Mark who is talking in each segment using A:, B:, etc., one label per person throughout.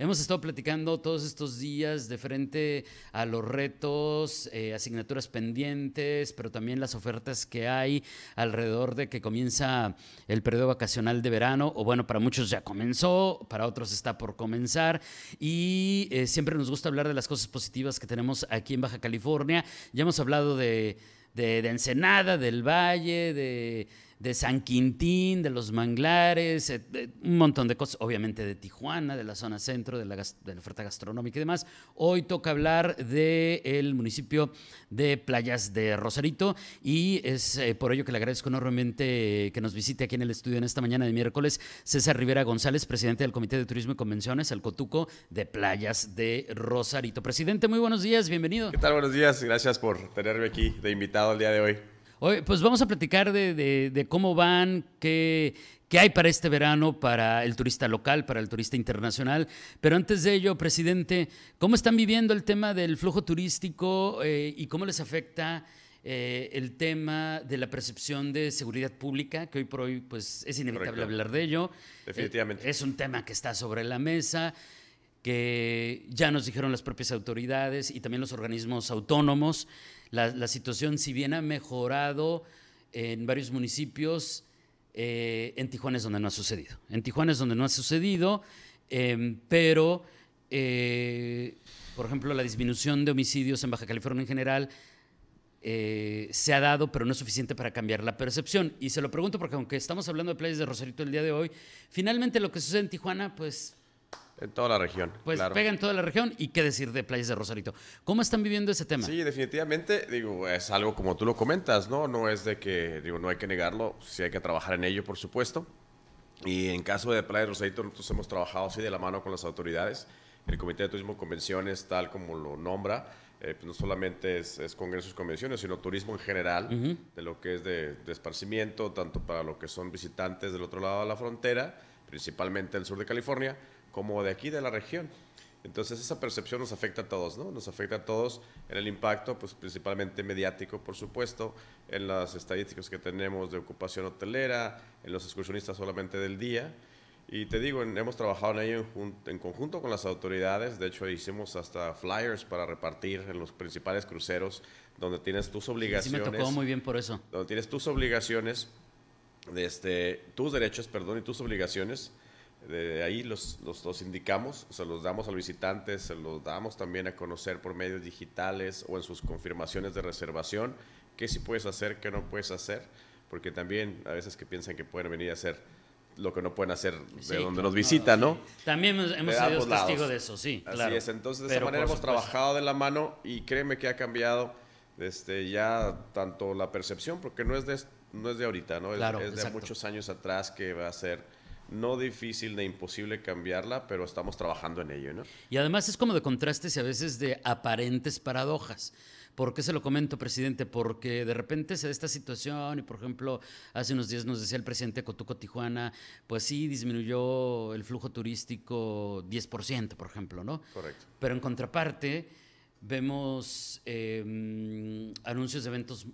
A: Hemos estado platicando todos estos días de frente a los retos, eh, asignaturas pendientes, pero también las ofertas que hay alrededor de que comienza el periodo vacacional de verano, o bueno, para muchos ya comenzó, para otros está por comenzar, y eh, siempre nos gusta hablar de las cosas positivas que tenemos aquí en Baja California. Ya hemos hablado de, de, de Ensenada, del Valle, de de San Quintín, de los manglares, eh, un montón de cosas, obviamente de Tijuana, de la zona centro, de la, de la oferta gastronómica y demás. Hoy toca hablar del municipio de Playas de Rosarito y es eh, por ello que le agradezco enormemente que nos visite aquí en el estudio en esta mañana de miércoles César Rivera González, presidente del Comité de Turismo y Convenciones, el Cotuco de Playas de Rosarito. Presidente, muy buenos días, bienvenido.
B: ¿Qué tal? Buenos días, gracias por tenerme aquí de invitado el día de hoy
A: pues vamos a platicar de, cómo van, qué, hay para este verano para el turista local, para el turista internacional. Pero antes de ello, presidente, ¿cómo están viviendo el tema del flujo turístico eh, y cómo les afecta eh, el tema de la percepción de seguridad pública, que hoy por hoy pues, es inevitable hablar de ello?
B: Definitivamente.
A: es un tema que está sobre la mesa que ya nos dijeron las propias autoridades y también los organismos autónomos. La, situación, si bien ha mejorado en varios municipios, eh, en Tijuana es donde no ha sucedido. En Tijuana es donde no ha sucedido, em, pero, eh, por ejemplo, la disminución de homicidios en Baja California en general eh, se ha dado, pero no es suficiente para cambiar la percepción. Y se lo pregunto porque aunque estamos hablando de playas de Rosarito el día de hoy, finalmente lo que sucede en Tijuana, pues
B: en toda la región.
A: Pues pega en toda la región y qué decir de Playas de Rosarito. ¿Cómo están viviendo ese tema?
B: Sí, definitivamente, digo, es algo como tú lo comentas, ¿no? No es de que, digo, no hay que negarlo, sí hay que trabajar en ello, por supuesto. Y en caso de Playas de Rosarito, nosotros hemos trabajado así de la mano con las autoridades. El Comité de Turismo Convenciones, tal como lo nombra, eh, pues no solamente es, congresos y convenciones, sino turismo en general, de lo que es de, de esparcimiento, tanto para lo que son visitantes del otro lado de la frontera, principalmente el sur de California, como de aquí de la región. Entonces esa percepción nos afecta a todos, ¿no? Nos afecta a todos en el impacto, pues principalmente mediático, por supuesto, en las estadísticas que tenemos de ocupación hotelera, en los excursionistas solamente del día. Y te digo, hemos trabajado en ello en, conjunto con las autoridades. De hecho, hicimos hasta flyers para repartir en los principales cruceros, donde tienes tus obligaciones.
A: Sí, me tocó muy bien por eso.
B: Donde tienes tus obligaciones, de este, tus derechos, perdón, y tus obligaciones de ahí los, los, indicamos, se los damos al visitante, se los damos también a conocer por medios digitales o en sus confirmaciones de reservación, qué sí puedes hacer, qué no puedes hacer, porque también a veces que piensan que pueden venir a hacer lo que no pueden hacer de donde nos visitan, ¿no?
A: También hemos, sido testigos de eso, sí.
B: Así es, entonces de esa manera hemos trabajado de la mano y créeme que ha cambiado este, ya tanto la percepción, porque no es de, no es de ahorita, ¿no? Es, es de muchos años atrás que va a ser no difícil ni imposible cambiarla, pero estamos trabajando en ello, ¿no?
A: Y además es como de contrastes y a veces de aparentes paradojas. ¿Por qué se lo comento, presidente? Porque de repente se da esta situación y, por ejemplo, hace unos días nos decía el presidente Cotuco Tijuana, pues sí, disminuyó el flujo turístico 10%, por ejemplo, ¿no?
B: Correcto.
A: Pero en contraparte, vemos em, anuncios de eventos,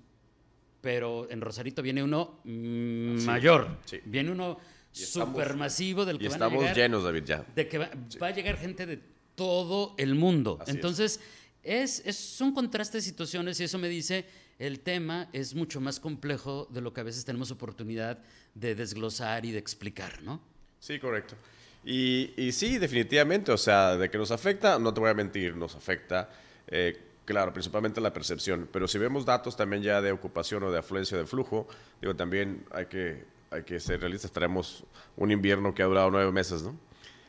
A: pero en Rosarito viene uno mm, mayor. Sí. Viene uno supermasivo del que
B: y estamos llenos, David, ya.
A: De que va, a llegar gente de todo el mundo. Entonces, es. Es, son contrastes de situaciones y eso me dice, el tema es mucho más complejo de lo que a veces tenemos oportunidad de desglosar y de explicar, ¿no?
B: Sí, correcto. Y, y sí, definitivamente, o sea, de que nos afecta, no te voy a mentir, nos afecta. Eh, claro, principalmente la percepción, pero si vemos datos también ya de ocupación o de afluencia de flujo, digo, también hay que hay que ser realistas, tenemos un invierno que ha durado nueve meses, ¿no?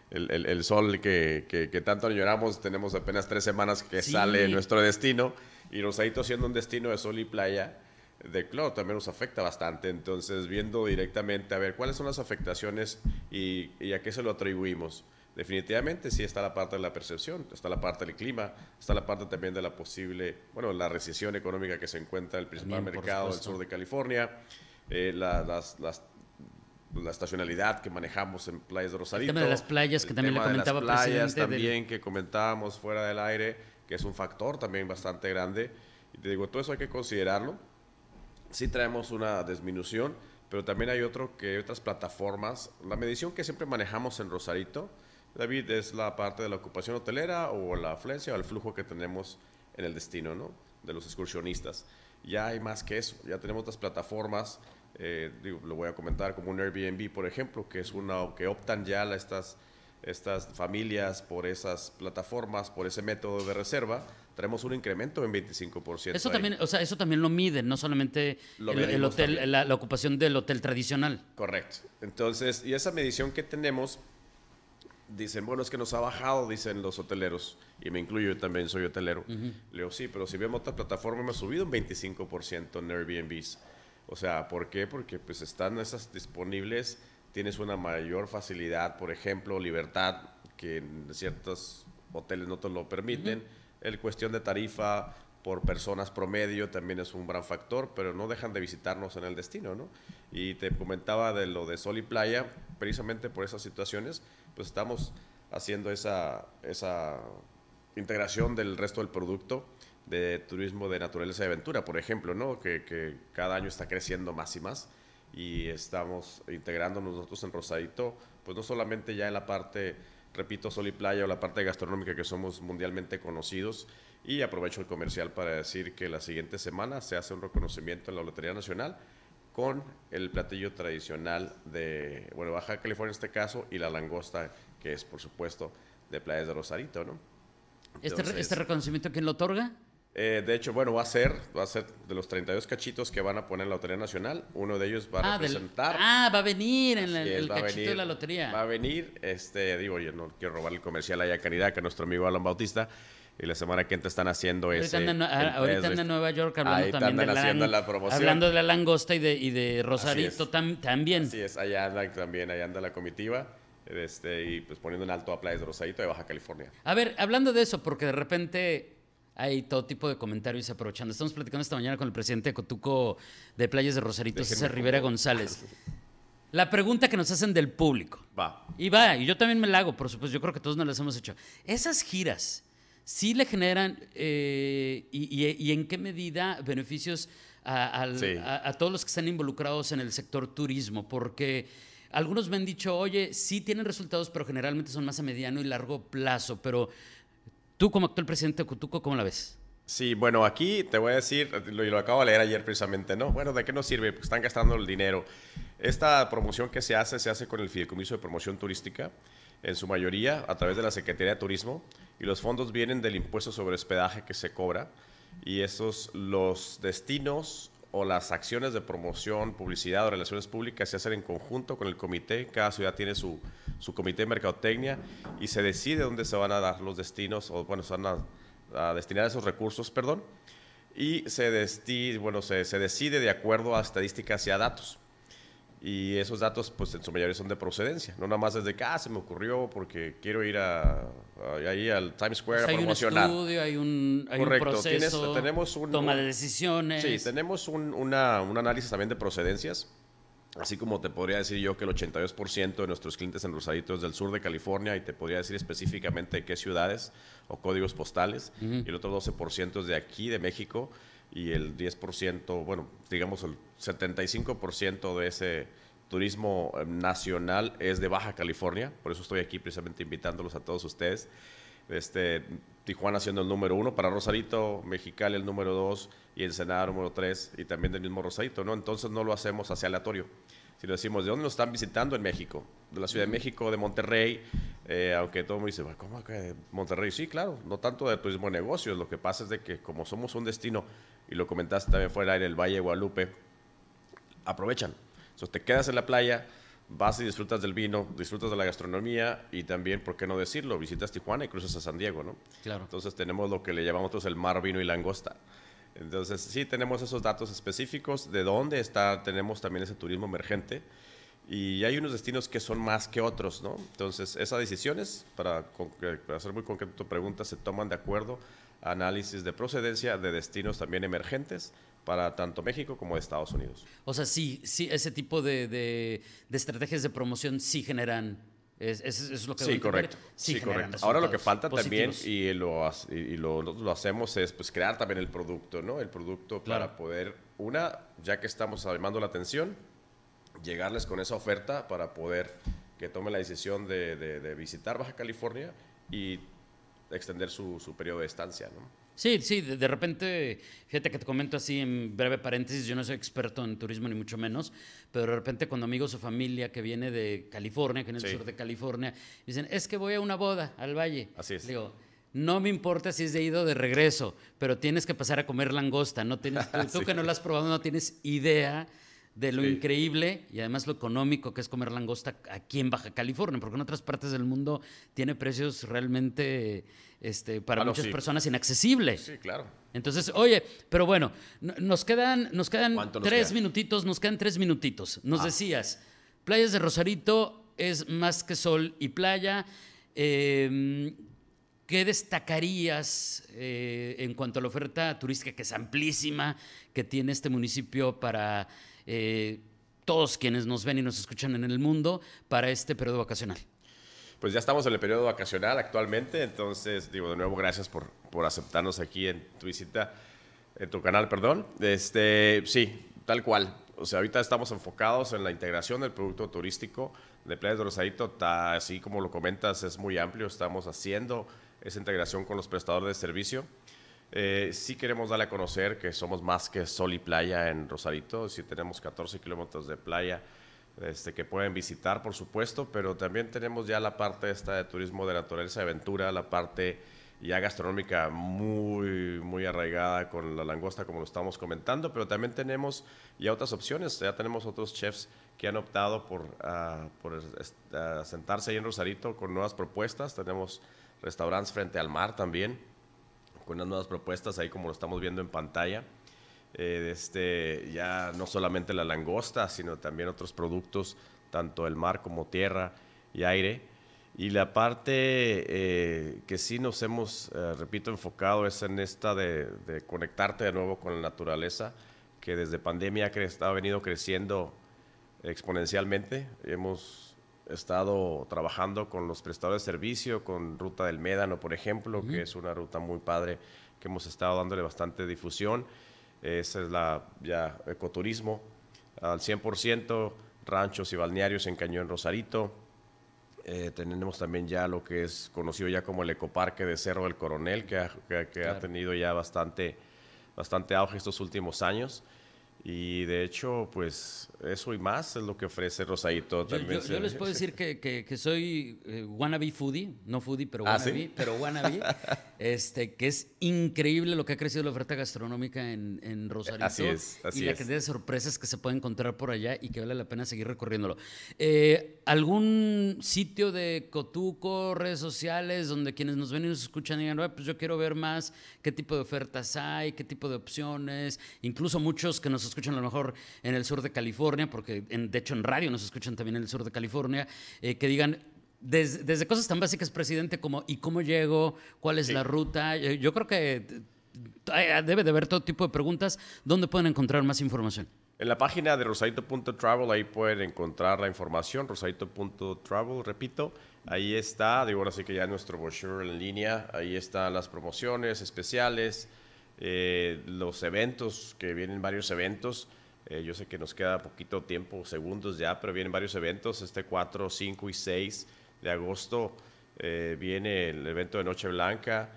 B: El, el, sol que, que, tanto añoramos, tenemos apenas tres semanas que sale nuestro destino y Rosarito siendo un destino de sol y playa, de claro, también nos afecta bastante. Entonces, viendo directamente a ver cuáles son las afectaciones y, y, a qué se lo atribuimos. Definitivamente sí está la parte de la percepción, está la parte del clima, está la parte también de la posible, bueno, la recesión económica que se encuentra en el principal mercado del sur de California, eh, las, las la estacionalidad que manejamos en playas de Rosarito.
A: El tema de las playas que también le comentaba
B: de las playas también que comentábamos fuera del aire, que es un factor también bastante grande. Y te digo, todo eso hay que considerarlo. Sí traemos una disminución, pero también hay otro que hay otras plataformas. La medición que siempre manejamos en Rosarito, David, es la parte de la ocupación hotelera o la afluencia o el flujo que tenemos en el destino, ¿no? De los excursionistas. Ya hay más que eso, ya tenemos otras plataformas, eh, digo, lo voy a comentar como un Airbnb, por ejemplo, que es una que optan ya estas, estas familias por esas plataformas, por ese método de reserva, tenemos un incremento en 25%.
A: Eso
B: ahí.
A: también, o sea, eso también lo miden, no solamente
B: Lo
A: el, el hotel, la, la ocupación del hotel tradicional.
B: Correcto. Entonces, y esa medición que tenemos, dicen, bueno, es que nos ha bajado, dicen los hoteleros, y me incluyo, yo también soy hotelero. Le digo, sí, pero si vemos otra plataforma, me ha subido un 25% en Airbnbs. O sea, ¿por qué? Porque pues están esas disponibles, tienes una mayor facilidad, por ejemplo, libertad, que en ciertos hoteles no te lo permiten. El cuestión de tarifa por personas promedio también es un gran factor, pero no dejan de visitarnos en el destino, ¿no? Y te comentaba de lo de Sol y Playa, precisamente por esas situaciones, pues estamos haciendo esa, esa integración del resto del producto de turismo de naturaleza y aventura, por ejemplo, ¿no? Que, cada año está creciendo más y más y estamos integrándonos nosotros en Rosadito, pues no solamente ya en la parte, repito, sol y playa o la parte gastronómica que somos mundialmente conocidos y aprovecho el comercial para decir que la siguiente semana se hace un reconocimiento en la Lotería Nacional con el platillo tradicional de, bueno, Baja California en este caso y la langosta que es, por supuesto, de Playas de Rosarito, ¿no?
A: Este,
B: Entonces-
A: este reconocimiento, ¿quién lo otorga?
B: eh, de hecho, bueno, va a ser, va a ser de los 32 cachitos que van a poner en la Lotería Nacional, uno de ellos va a
A: Ah, del-
B: representar.
A: ah, va a venir en el,
B: es,
A: cachito
B: venir-
A: de la lotería.
B: Va a venir, este, digo, yo no quiero robar el comercial allá a Caridad, que nuestro amigo Alan Bautista, y la semana que entra están haciendo ese.
A: Ahorita anda, ah, ahorita anda en Nueva York hablando
B: Ahí
A: también de
B: andan
A: la,
B: haciendo la promoción.
A: hablando de la langosta y de, y de Rosarito tam- también.
B: Así es, allá anda también, allá anda la comitiva, este, y pues poniendo en alto a Playas de Rosadito de Baja California.
A: A ver, hablando de eso, porque de repente hay todo tipo de comentarios aprovechando. Estamos platicando esta mañana con el presidente de Cotuco de Playas de Rosarito,
B: Déjenme
A: César Rivera
B: como-
A: González. La pregunta que nos hacen del público.
B: Va.
A: Y va, y yo también me la hago, por supuesto, yo creo que todos nos las hemos hecho. Esas giras, ¿sí le generan eh, y, y- y en qué medida beneficios a, al-
B: Sí.
A: a- a todos los que están involucrados en el sector turismo? Porque algunos me han dicho, oye, sí tienen resultados, pero generalmente son más a mediano y largo plazo. Pero tú, como actual presidente de Cutuco, ¿cómo la ves?
B: Sí, bueno, aquí te voy a decir, lo, y lo acabo de leer ayer precisamente, ¿no? Bueno, ¿de qué nos sirve? Pues están gastando el dinero. Esta promoción que se hace, se hace con el Fideicomiso de Promoción Turística, en su mayoría a través de la Secretaría de Turismo, y los fondos vienen del impuesto sobre hospedaje que se cobra, y esos, los destinos o las acciones de promoción, publicidad o relaciones públicas se hacen en conjunto con el comité, cada ciudad tiene su, su comité de mercadotecnia, y se decide dónde se van a dar los destinos, o bueno, se van a a destinar esos recursos, perdón, y se, desti- bueno, se, se decide de acuerdo a estadísticas y a datos. Y esos datos, pues en su mayoría son de procedencia, no nada más desde que, ah, se me ocurrió porque quiero ir a, a- ahí al Times Square
A: sea,
B: a
A: hay un
B: promocionar.
A: estudio, hay un, hay un
B: Correcto,
A: proceso,
B: tienes- tenemos un-
A: toma de decisiones.
B: Sí, tenemos un, una- un análisis también de procedencias, así como te podría decir yo que el 82% de nuestros clientes en Rosadito es del sur de California y te podría decir específicamente qué ciudades o códigos postales, y el otro 12% es de aquí, de México, y el 10%, bueno, digamos el 75% de ese turismo eh, nacional es de Baja California, por eso estoy aquí precisamente invitándolos a todos ustedes. Este, Tijuana siendo el número uno, para Rosarito, Mexicali el número dos y Ensenada número tres y también del mismo Rosarito, ¿no? Entonces no lo hacemos hacia aleatorio, sino decimos, ¿de dónde nos están visitando en México? De la Ciudad de México, de Monterrey, eh, aunque todo el mundo dice, "Bueno, ¿cómo que de Monterrey? Sí, claro, no tanto de turismo de negocios, lo que pasa es de que como somos un destino, y lo comentaste también fuera en el Valle de Guadalupe, aprovechan. Entonces te quedas en la playa, vas y disfrutas del vino, disfrutas de la gastronomía y también, ¿por qué no decirlo? Visitas Tijuana y cruzas a San Diego, ¿no?
A: Claro.
B: Entonces tenemos lo que le llamamos nosotros el mar, vino y langosta. Entonces sí tenemos esos datos específicos de dónde está, tenemos también ese turismo emergente y hay unos destinos que son más que otros, ¿no? Entonces, esas decisiones, para, para ser muy concreto tu pregunta, se toman de acuerdo a análisis de procedencia de destinos también emergentes para tanto México como Estados Unidos.
A: O sea, sí, sí, ese tipo de, de estrategias de promoción sí generan es, es, lo que
B: sí, correcto. Sí, correcto. Ahora lo que falta también, y, lo, y lo, lo, hacemos, es pues crear también el producto, ¿no? El producto para poder, una, ya que estamos llamando la atención, llegarles con esa oferta para poder que tome la decisión de, de, visitar Baja California y extender su, su periodo de estancia, ¿no?
A: Sí, sí, de, repente, fíjate que te comento así en breve paréntesis, yo no soy experto en turismo ni mucho menos, pero de repente cuando amigos o familia que viene de California, que viene del sur de California, dicen, es que voy a una boda al valle.
B: Así es.
A: Digo, no me importa si es de ido o de regreso, pero tienes que pasar a comer langosta, no tienes, tú, que no la has probado no tienes idea de lo increíble y además lo económico que es comer langosta aquí en Baja California, porque en otras partes del mundo tiene precios realmente este, para muchas personas inaccesible.
B: Sí, claro.
A: Entonces, oye, pero bueno, nos quedan, nos quedan tres minutitos, nos quedan tres minutitos. Nos ah. decías, playas de Rosarito es más que sol y playa. Em, ¿Qué destacarías eh, en cuanto a la oferta turística, que es amplísima, que tiene este municipio para eh, todos quienes nos ven y nos escuchan en el mundo, para este periodo vacacional?
B: pues ya estamos en el periodo vacacional actualmente, entonces digo de nuevo gracias por, por aceptarnos aquí en tu visita, en tu canal, perdón. Este, sí, tal cual. O sea, ahorita estamos enfocados en la integración del producto turístico de Playa de Rosarito, así como lo comentas, es muy amplio, estamos haciendo esa integración con los prestadores de servicio. Eh, sí queremos darle a conocer que somos más que sol y playa en Rosarito, si tenemos 14 kilómetros de playa, este, que pueden visitar, por supuesto, pero también tenemos ya la parte esta de turismo de naturaleza y aventura, la parte ya gastronómica muy, muy arraigada con la langosta, como lo estamos comentando, pero también tenemos ya otras opciones, ya tenemos otros chefs que han optado por, por uh, sentarse ahí en Rosarito con nuevas propuestas, tenemos restaurantes frente al mar también, con unas nuevas propuestas ahí como lo estamos viendo en pantalla. Eh, este, ya no solamente la langosta, sino también otros productos, tanto el mar como tierra y aire. Y la parte eh, que sí nos hemos, eh, repito, enfocado es en esta de, conectarte de nuevo con la naturaleza, que desde pandemia ha, venido creciendo exponencialmente. Hemos estado trabajando con los prestadores de servicio, con Ruta del Médano, por ejemplo, que es una ruta muy padre que hemos estado dándole bastante difusión. Esa es la ya ecoturismo al 100%, ranchos y balnearios en Cañón Rosarito. Eh, tenemos también ya lo que es conocido ya como el ecoparque de Cerro del Coronel, que ha, que, ha tenido ya bastante, bastante auge estos últimos años. Y de hecho, pues eso y más es lo que ofrece Rosadito
A: también. Yo, les puedo decir que, que, soy eh, wannabe foodie, no foodie, pero ah, wannabe, pero wannabe, este, que es increíble lo que ha crecido la oferta gastronómica en, en Rosarito.
B: Así es, así
A: Y la cantidad de sorpresas que se puede encontrar por allá y que vale la pena seguir recorriéndolo. Eh, ¿Algún sitio de Cotuco, redes sociales, donde quienes nos ven y nos escuchan digan, pues yo quiero ver más qué tipo de ofertas hay, qué tipo de opciones, incluso muchos que nos escuchan a lo mejor en el sur de California, porque de hecho en radio nos escuchan también en el sur de California, eh, que digan, desde, cosas tan básicas, presidente, como ¿y cómo llego? ¿Cuál es la ruta? Yo, creo que debe de haber todo tipo de preguntas. ¿Dónde pueden encontrar más información?
B: En la página de rosadito.travel, ahí pueden encontrar la información, rosadito.travel, repito, ahí está, digo ahora sí que ya nuestro brochure en línea, ahí están las promociones especiales, eh, los eventos, que vienen varios eventos. Eh, yo sé que nos queda poquito tiempo, segundos ya, pero vienen varios eventos. Este 4, 5 y 6 de agosto eh, viene el evento de Noche Blanca.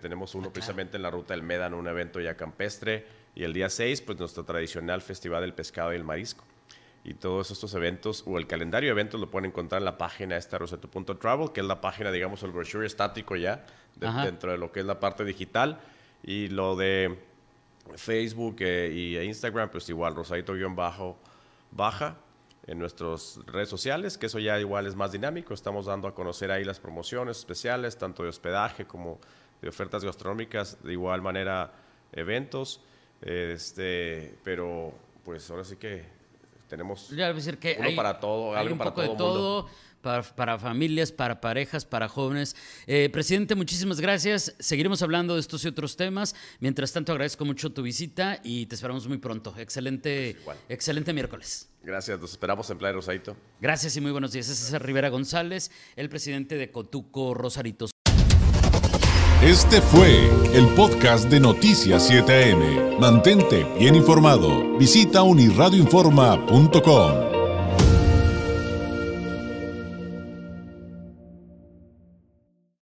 B: tenemos uno precisamente en la Ruta del Médano, un evento ya campestre. Y el día 6, pues nuestro tradicional Festival del Pescado y el Marisco. Y todos estos eventos, o el calendario de eventos, lo pueden encontrar en la página esta roseto.travel, que es la página, digamos, el brochure estático ya, dentro de lo que es la parte digital. Y lo de Facebook e y Instagram, pues igual, rosadito-baja en nuestras redes sociales, que eso ya igual es más dinámico. Estamos dando a conocer ahí las promociones especiales, tanto de hospedaje como de ofertas gastronómicas, de igual manera eventos. Este, pero pues ahora sí que tenemos
A: Ya decir que
B: uno
A: hay,
B: para todo,
A: hay
B: algo
A: un
B: para
A: poco
B: todo
A: de
B: mundo.
A: Para, para familias, para parejas, para jóvenes. Eh, presidente, muchísimas gracias. Seguiremos hablando de estos y otros temas. Mientras tanto, agradezco mucho tu visita y te esperamos muy pronto. Excelente,
B: igual.
A: excelente miércoles.
B: Gracias, nos esperamos en Playa Rosadito.
A: Gracias y muy buenos días. Es César Rivera González, el presidente de Cotuco Rosaritos.
C: Este fue el podcast de Noticias 7am. Mantente bien informado. Visita unirradioinforma.com.